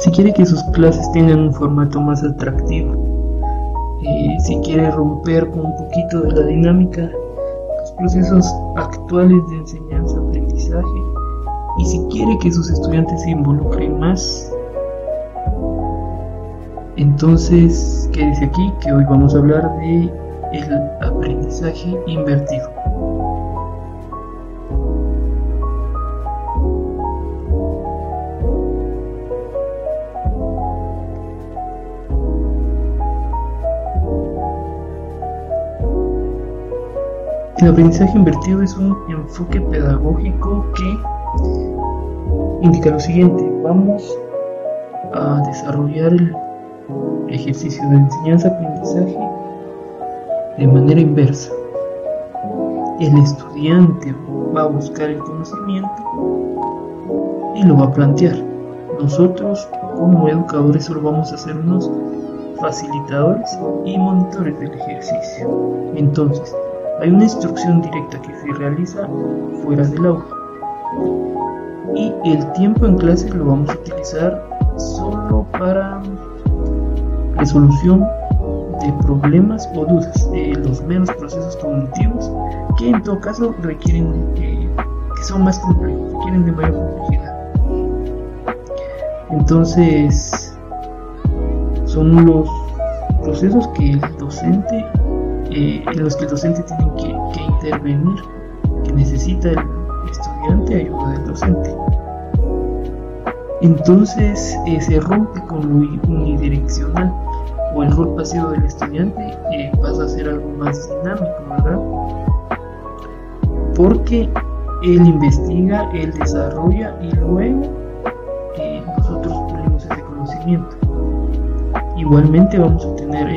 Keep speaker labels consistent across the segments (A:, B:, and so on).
A: si quiere que sus clases tengan un formato más atractivo, eh, si quiere romper con un poquito de la dinámica, los procesos actuales de enseñanza-aprendizaje, y si quiere que sus estudiantes se involucren más, entonces quédese aquí que hoy vamos a hablar de el aprendizaje invertido. El aprendizaje invertido es un enfoque pedagógico que indica lo siguiente. Vamos a desarrollar el ejercicio de enseñanza-aprendizaje de manera inversa. El estudiante va a buscar el conocimiento y lo va a plantear. Nosotros como educadores solo vamos a ser unos facilitadores y monitores del ejercicio. Entonces, hay una instrucción directa que se realiza fuera del aula. Y el tiempo en clase lo vamos a utilizar solo para resolución de problemas o dudas, de los menos procesos cognitivos que en todo caso requieren, que son más complejos, requieren de mayor complejidad. Entonces, son los procesos que el docente eh, en los que el docente tiene que, intervenir, que necesita el estudiante ayuda del docente. Entonces eh, se rompe con lo unidireccional o el rol pasivo del estudiante eh, pasa a ser algo más dinámico, ¿verdad? Porque él investiga, él desarrolla y luego nosotros ponemos ese conocimiento. Igualmente vamos a tener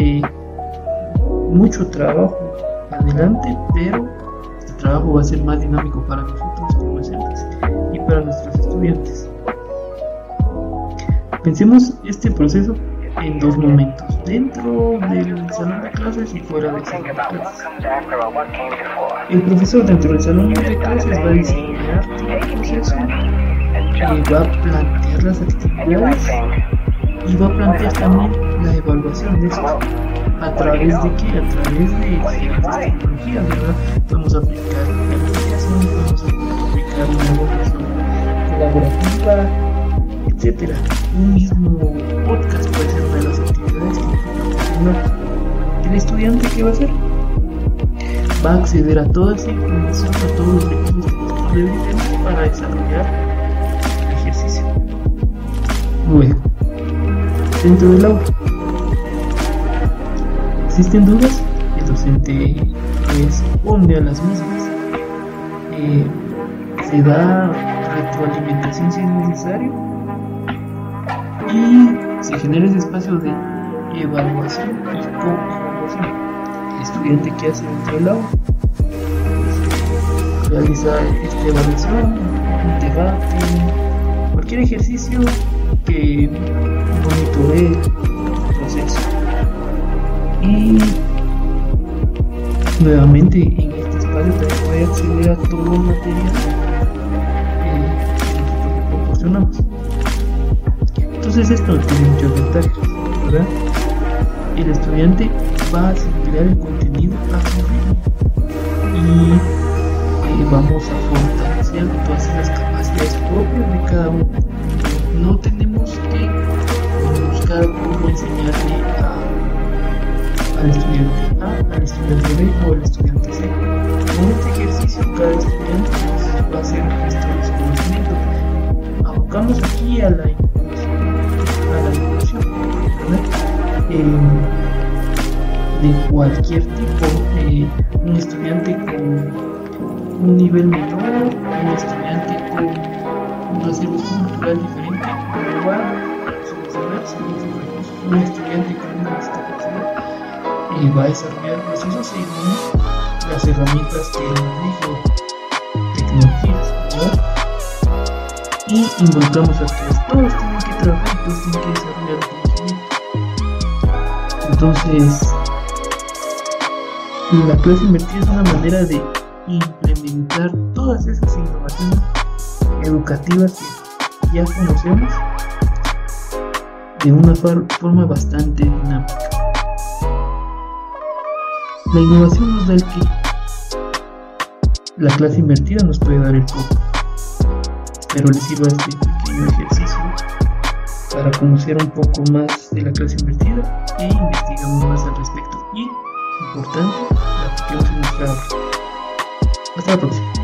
A: mucho trabajo adelante, pero este trabajo va a ser más dinámico para nosotros como docentes y para nuestros estudiantes. Pensemos este proceso en dos momentos, dentro del salón de clases y fuera del salón de clases. El profesor dentro del salón de clases va a diseñar el proceso, y va a plantear las actividades y va a plantear también la evaluación de esto a través de qué? A través de ciertas tecnologías, ¿verdad? Podemos aplicar gamificación, podemos aplicar una colaborativa, etcétera. Un mismo podcast puede ser una de las actividades que el estudiante qué va a hacer va a acceder a toda esa información, a todos los recursos que para desarrollar el ejercicio. Luego, dentro del aula existen dudas, el docente responde a las mismas, eh, se da retroalimentación si es necesario y se genera ese espacio de evaluación y co-evaluación. El estudiante que hace dentro del aula realiza esta evaluación, un debate, cualquier ejercicio que monitoree el proceso. Y nuevamente en este espacio también puede acceder a todo el material eh, que proporcionamos. Entonces esto tiene muchas ventajas, ¿verdad? El estudiante va a asimilar el contenido a su ritmo y eh, vamos a fortalecer todas las capacidades propias de cada uno. No tenemos estudiante A, al estudiante B o al estudiante C. Con este ejercicio cada estudiante va a ser gestor de su conocimiento. Abocamos aquí a la a la inclusión eh, de cualquier tipo, eh, un estudiante con un nivel menor, un estudiante con un acervo cultural diferente, igual, un estudiante con una discapacidad y va a desarrollar procesos según las herramientas que dijo tecnologías y involucramos a todos todos tienen que trabajar todos tienen que desarrollar entonces la clase invertida es una manera de implementar todas esas innovaciones educativas que ya conocemos de una forma bastante dinámica. La innovación nos da el que la clase invertida nos puede dar el poco, pero les sirva este pequeño ejercicio para conocer un poco más de la clase invertida e investigamos más al respecto. Y, importante, la apliquemos en nuestra Hasta la próxima.